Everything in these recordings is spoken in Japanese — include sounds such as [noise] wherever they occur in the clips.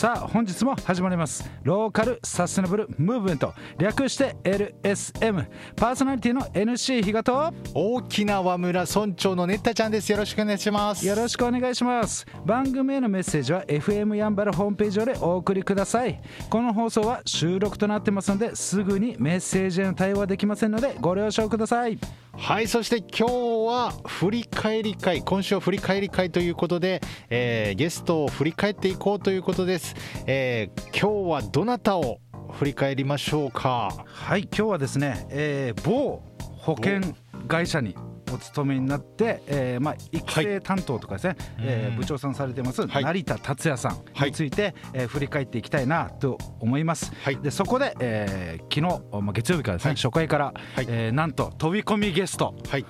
さあ本日も始まります。ローカルサステナブルムーブメント略して LSM パーソナリティの NC 比嘉と大きな和村村長のねったちゃんですよろしくお願いしますよろしくお願いします番組へのメッセージは FM やんばるホームページ上でお送りくださいこの放送は収録となってますのですぐにメッセージへの対応はできませんのでご了承くださいはいそして今日は振り返り会今週は振り返り会ということで、えー、ゲストを振り返っていこうということです、えー、今日はどなたを振り返りましょうか？はい今日はですね、えー、某保険会社にお勤めになって、えーまあ、育成担当とかですね、はい、えー、部長さんされてます、はい、成田達也さんについて、はい、えー、振り返っていきたいなと思います。はい、でそこで、えー、昨日、まあ、月曜日からですね、初回から、はい。えー、なんと飛び込みゲスト、はい、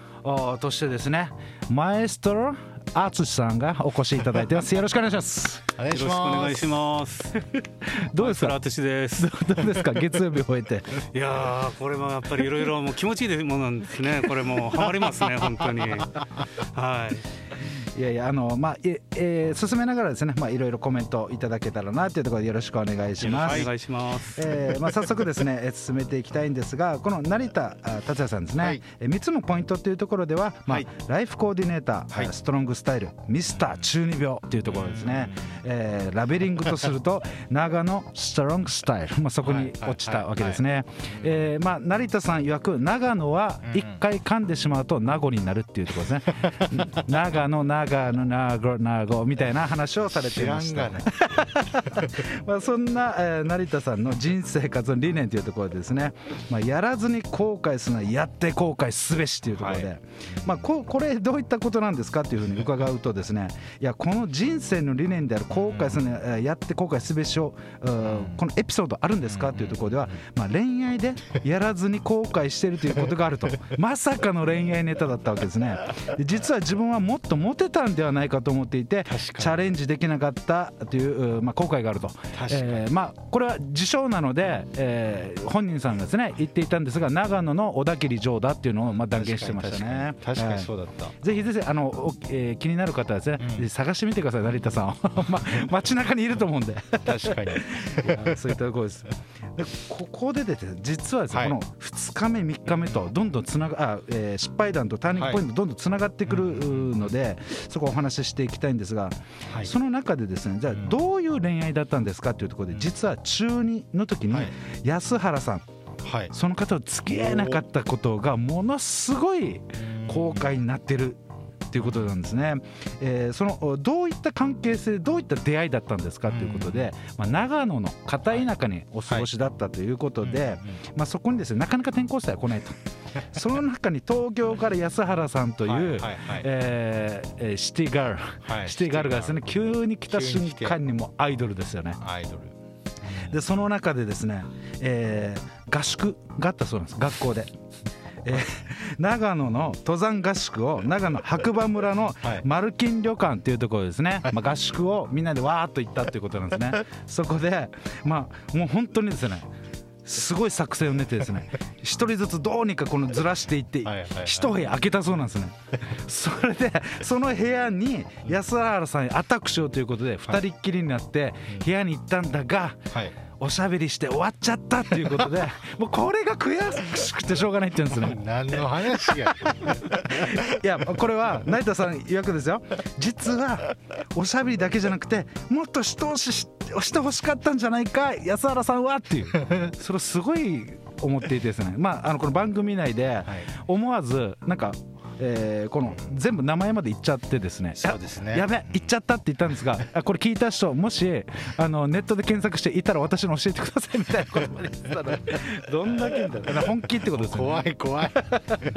としてですねマエストロ淳さんがお越しいただいてます。よろしくお願いします。よろしくお願いします。[laughs] どうですか？淳です。[laughs] どうですか？月曜日を終えて。[laughs] いやこれもやっぱりいろいろもう気持ちいいものなんですね。これもハマりますね本当に。はい。いやいやあのまあええー、進めながらですねまあいろいろコメントいただけたらなというところでよろしくお願いします。お願いします。えー、まあ早速ですね進めていきたいんですがこの成田達也さんですね。はい、え三つのポイントというところではまあ、はい、ライフコーディネーター、はい、ストロングスタイルミスター中二病というところですね。えー、ラベリングとすると長野ストロングスタイルまあそこに落ちたわけですね。えー、まあ成田さん曰く長野は一回噛んでしまうと名護になるっていうところですね。[laughs] 長野長野長野なごみたいな話をされていました、ね、[laughs] まあそんな、えー、成田さんの人生活の理念というところでですね、まあ、やらずに後悔するのはやって後悔すべしというところで、はい、まあ、ここれどういったことなんですかというふうに伺うとですね。いやこの人生の理念である後悔するのはやって後悔すべしをこのエピソードあるんですかというところでは、まあ、恋愛でやらずに後悔しているということがあると。[laughs] まさかの恋愛ネタだったわけですね。実は自分はもっとモテたんではないかと思っていてチャレンジできなかったという、まあ、後悔があると、えー、まあ、これは自称なので、えー、本人さんがですね言っていたんですが長野の小田切城だっていうのをまあ断言してましたね。確かにそうだった、ぜひぜひあの、えー、気になる方はですね、うん、探してみてください成田さん [laughs] ま街中にいると思うんで。確かに。[laughs] そういったところです。でここでですね実はですね、はい、この2日目3日目とどんどんつながあ、えー、失敗談とターニングポイントどんどんつながってくるので、はい、そこをお話ししていきたいんですが、はい、その中でですねじゃあどういう恋愛だったんですかというところで実は中2の時に安原さん、はい、その方と付き合えなかったことがものすごい後悔になってるということなんですね、えー、そのどういった関係性どういった出会いだったんですかということで、まあ、長野の片田舎にお過ごしだったということで、まあ、そこにですねなかなか転校生は来ないと。[laughs] その中に東京から安原さんというシティガール、シティガールがですね急に来た瞬間にもアイドルですよね。アイドル。でその中でですね、えー、合宿があったそうなんです。学校で。えー、長野の登山合宿を長野白馬村のマルキン旅館っていうところですね、まあ、合宿をみんなでわーっと行ったっていうことなんですね。そこでまあもう本当にですねすごい作戦を練ってですね一人ずつどうにかこのずらしていって一部屋開けたそうなんですね。それでその部屋に安原さんにアタックしようということで二人っきりになって部屋に行ったんだが、はいおしゃべりして終わっちゃったっていうことで [laughs] もうこれが悔しくてしょうがないって言うんですね。何の話やいやこれは成田さん曰くですよ。実はおしゃべりだけじゃなくてもっと一押ししてほしかったんじゃないか安原さんはっていう。[laughs] それすごい思っていてですね。まああのこの番組内で思わずなんかえー、この全部名前まで言っちゃってですね。そうですね。やべ言っちゃったって言ったんですが [laughs] これ聞いた人もしあのネットで検索していたら私の教えてくださいみたいなことまで言ったらどんだけみたいな本気ってことですね。怖い怖い。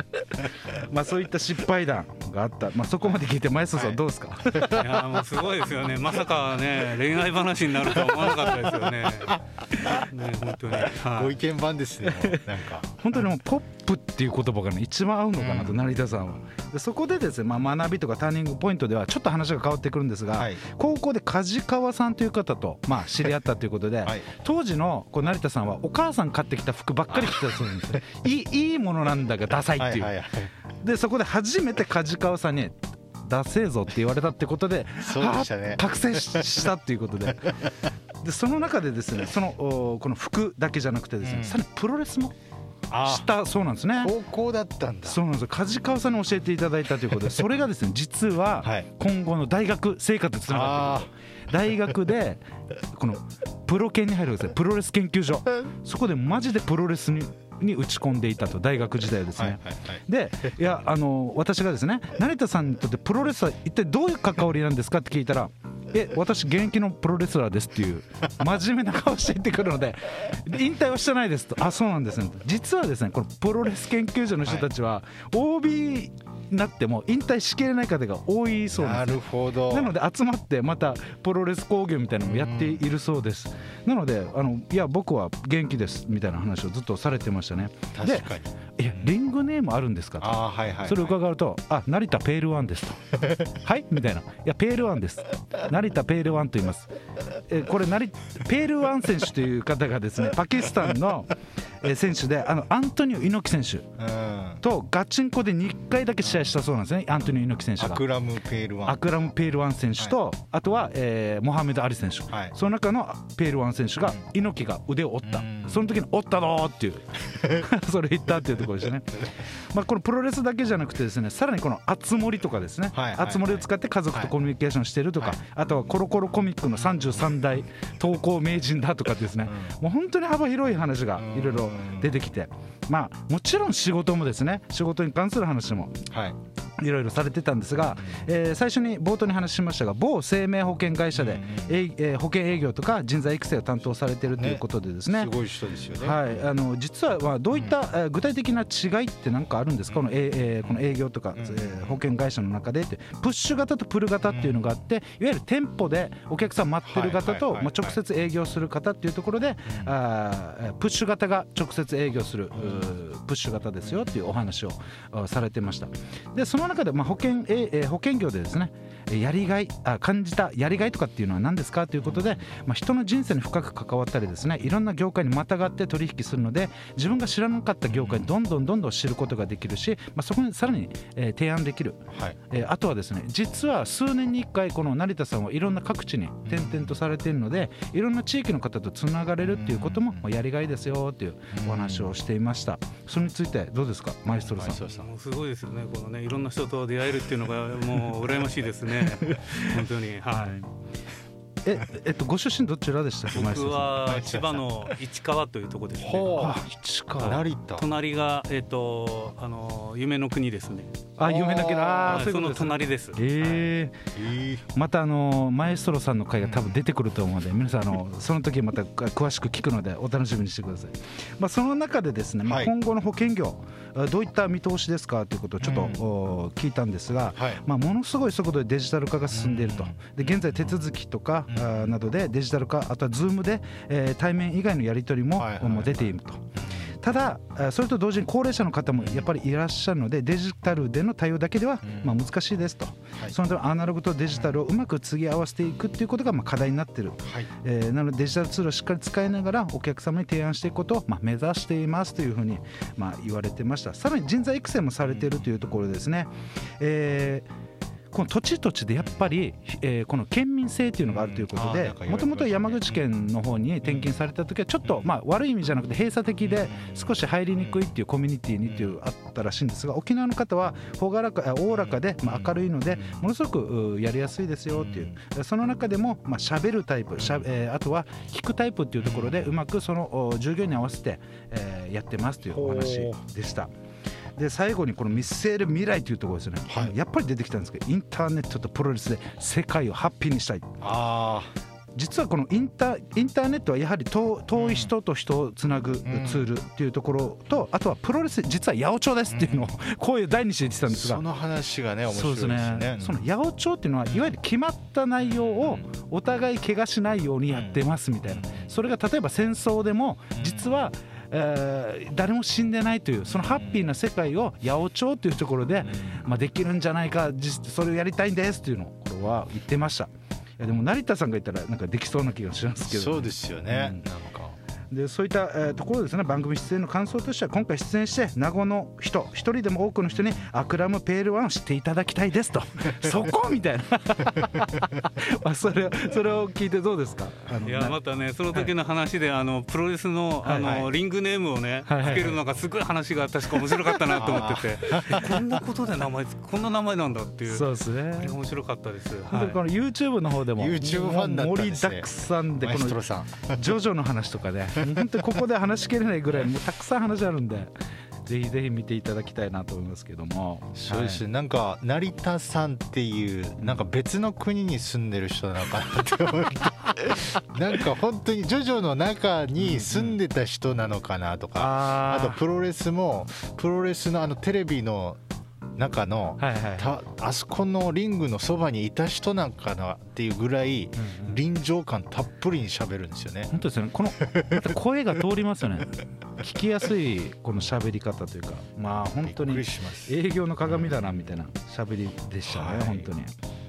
[laughs] まあそういった失敗談があった、まあ、そこまで聞いて前園さんどうですか、はい、いやもうすごいですよね。まさかね恋愛話になるとは思わなかったですよね。ね本当に、はい、ご意見番ですねなんか本当にもうポップっていう言葉がね一番合うのかなと、うん、成田さんは。でそこでですね、まあ、学びとかターニングポイントではちょっと話が変わってくるんですが、はい、高校で梶川さんという方と、まあ、知り合ったということで、[laughs] はい、当時のこう成田さんはお母さん買ってきた服ばっかり着てたそうなんですね。[laughs] いいいいものなんだがダサいっていう、はいはいはい、でそこで初めて梶川さんにダセえぞって言われたってことでそうでしたね。あ覚醒ししたっていうことで。[laughs] でその中でですねそのおこの服だけじゃなくてですね、うん。さらにプロレスもあしたそうなんですね。高校だったんだ。そうなんです。よ梶川さんに教えていただいたということでそれがですね [laughs] 実ははい。今後の大学生活につながってくる大学で [laughs] このプロ研に入るんですねプロレス研究所。そこでマジでプロレスにに打ち込んでいたと大学時代はですね、でいやあの私がですね成田さんにとってプロレスは一体どういう関わりなんですかって聞いたら「え私現役のプロレスラーです」っていう真面目な顔して言ってくるので引退はしてないですと。あそうなんですね。実はですねこのプロレス研究所の人たちは OB になっても引退しきれない方が多いそうなるほど。なので集まってまたプロレス工業みたいなのもやっているそうです。なのであのいや僕は元気ですみたいな話をずっとされてましたね。で確かに。いやリングネームあるんですかと。はいはいはい。それを伺うと「あ成田ペールワンです」と「[laughs] はい?」みたいな「いやペールワンです。成田ペールワンと言います」えこれ成ペールワン選手という方がですねパキスタンのえー選手であのアントニオ猪木選手うん。とガチンコで2回だけ試合したそうなんですねアントニオ猪木選手が。アクラムペールワン。アクラム・ペールワン選手と、あとは、えーモハメド・アリ選手、はい。その中のペールワン選手が猪木が腕を折った、うん。その時に折ったぞーっていう。[laughs] それ言ったっていうところですね、まあ、このプロレスだけじゃなくてですねさらにこの熱盛とかですね、はいはいはい。熱盛を使って家族とコミュニケーションしてるとか、はいあとはコロコロコミックの33代投稿名人だとかですね、もう本当に幅広い話がいろいろ出てきて、まあもちろん仕事もですね仕事に関する話も。はい。いろいろされてたんですが、えー最初に冒頭に話しましたが某生命保険会社で、えいえー保険営業とか人材育成を担当されているということでですね。すごい人ですよね。はい、あの実はまあどういった、えー具体的な違いって何かあるんですか、このえーえーこの営業とか、えー保険会社の中でって。プッシュ型とプル型っていうのがあって、いわゆる店舗でお客さん待ってる方と、まあ、直接営業する方っていうところで、あープッシュ型が直接営業する、うープッシュ型ですよっていうお話をあされてました。でその中でまあ保険、えー保険業でですねやりがいあ感じたやりがいとかっていうのは何ですかということで、まあ、人の人生に深く関わったりですねいろんな業界にまたがって取引するので自分が知らなかった業界にどんどんどんどん知ることができるし、まあ、そこにさらに、えー提案できる。はい。えーあとはですね実は数年に1回この成田さんはいろんな各地に転々とされているのでいろんな地域の方とつながれるっていうこともまあやりがいですよっていうお話をしていました。それについてどうですかマエストロさん。マエストロさんもうすごいですよねこのねいろんな人と出会えるっていうのがもう羨ましいですね [laughs] 本当に。はい、ええっとご出身どちらでした僕は千葉の市川というところです。ねほうあ市川。隣がえっ、とあの夢の国ですね。あ有名だけどあーはいそうの隣です。ええーまたあのマエストロさんの回が多分出てくると思うので [laughs] 皆さんあのその時また詳しく聞くのでお楽しみにしてください、まあ、その中でですね、まあはい。今後の保険業あどういった見通しですかということをちょっと、聞いたんですが、はい。まあ、ものすごい速度でデジタル化が進んでいると。で現在手続きとか、などでデジタル化あとは Zoom で、えー対面以外のやり取りも,、もう出ていると。ただあそれと同時に高齢者の方もやっぱりいらっしゃるのでデジタルでの対応だけではうん。まあ難しいですと、はい。そのためアナログとデジタルをうまく継ぎ合わせていくっていうことがまあ課題になっている、はい。えーなのでデジタルツールをしっかり使いながらお客様に提案していくことをまあ目指していますというふうにまあ言われてました。さらに人材育成もされているというところですね、えーこの土地土地でやっぱり、えーこの県民性というのがあるということでもともと山口県の方に転勤された時はちょっと、まあ、悪い意味じゃなくて閉鎖的で少し入りにくいっていうコミュニティにっていうあったらしいんですが沖縄の方は朗らかあおおらかで、まあ、明るいのでものすごくうやりやすいですよっていう。その中でも、まあ、喋るタイプしゃ、えーあとは聞くタイプっていうところでうまくそのお従業員に合わせて、えーやってますというお話でした。で最後にこの見据える未来というところですね、はい。やっぱり出てきたんですけどインターネットとプロレスで世界をハッピーにしたい。あ実はこのインターインターネットはやはり遠遠い人と人をつなぐツールっていうところとあとはプロレス実は八百長ですっていうのをこういう第二子で言ってたんあですが。その話がね面白そいうですね。ですね。その八百長っていうのはいわゆる決まった内容をお互い怪我しないようにやってますみたいな。それが例えば戦争でも実は、えー誰も死んでないというそのハッピーな世界を八百長というところで、まあ、できるんじゃないか実それをやりたいんですというのをこれは言ってました。いやでも成田さんが言ったらなんかできそうな気がしますけどそうですよね、うん。なんかでそういった、えーところですね。番組出演の感想としては今回出演して名護の人一人でも多くの人にアクラムペールワンを知っていただきたいですと。[laughs] そこみたいな。[laughs] まあそれそれを聞いてどうですか？あのいやなまたねその時の話で、あのプロレスのあの、はい。はリングネームをね、はいはいはい。つけるのがすごい話が確か面白かったなと思ってて。[laughs] こんなことで名前こんな名前なんだっていう。そうですあれね面白かったです。本当にこの YouTube の方でも YouTube ファンだったんですね。盛りだくさんでこのジョジョの話とかね本当にここで話しきれないぐらいもうたくさん話あるんでぜひぜひ見ていただきたいなと思いますけども。そうです、なんか成田さんっていうなんか別の国に住んでる人なのかなって思って。[laughs] なんか本当にジョジョの中に住んでた人なのかなとか、ああとプロレスもプロレスのあのテレビの中のはいはいたあそこのリングのそばにいた人なんかなっていうぐらい臨場感たっぷりに喋るんですよね。本当ですよね。この [laughs] 声が通りますよね。聞きやすいこの喋り方というか。まあ本当に。営業の鏡だなみたいな喋りでしたね、はい。本当に、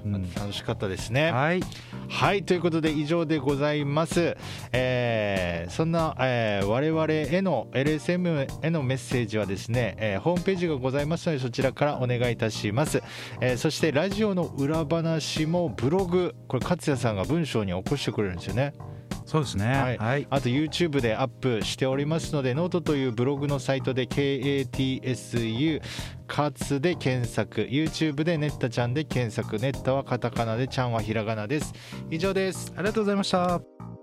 うん。楽しかったですね。はい。はいということで以上でございます、えーそんな、えー我々への LSM へのメッセージはですね、えーホームページがございますのでそちらからお願いいたします、えーそしてラジオの裏話もブログこれ勝也さんが文章に起こしてくれるんですよねそうですね。はい。はい、あと YouTube でアップしておりますのでノートというブログのサイトで KATSU カツで検索。YouTube でネッタちゃんで検索。ネッタはカタカナでちゃんはひらがなです。以上です。ありがとうございました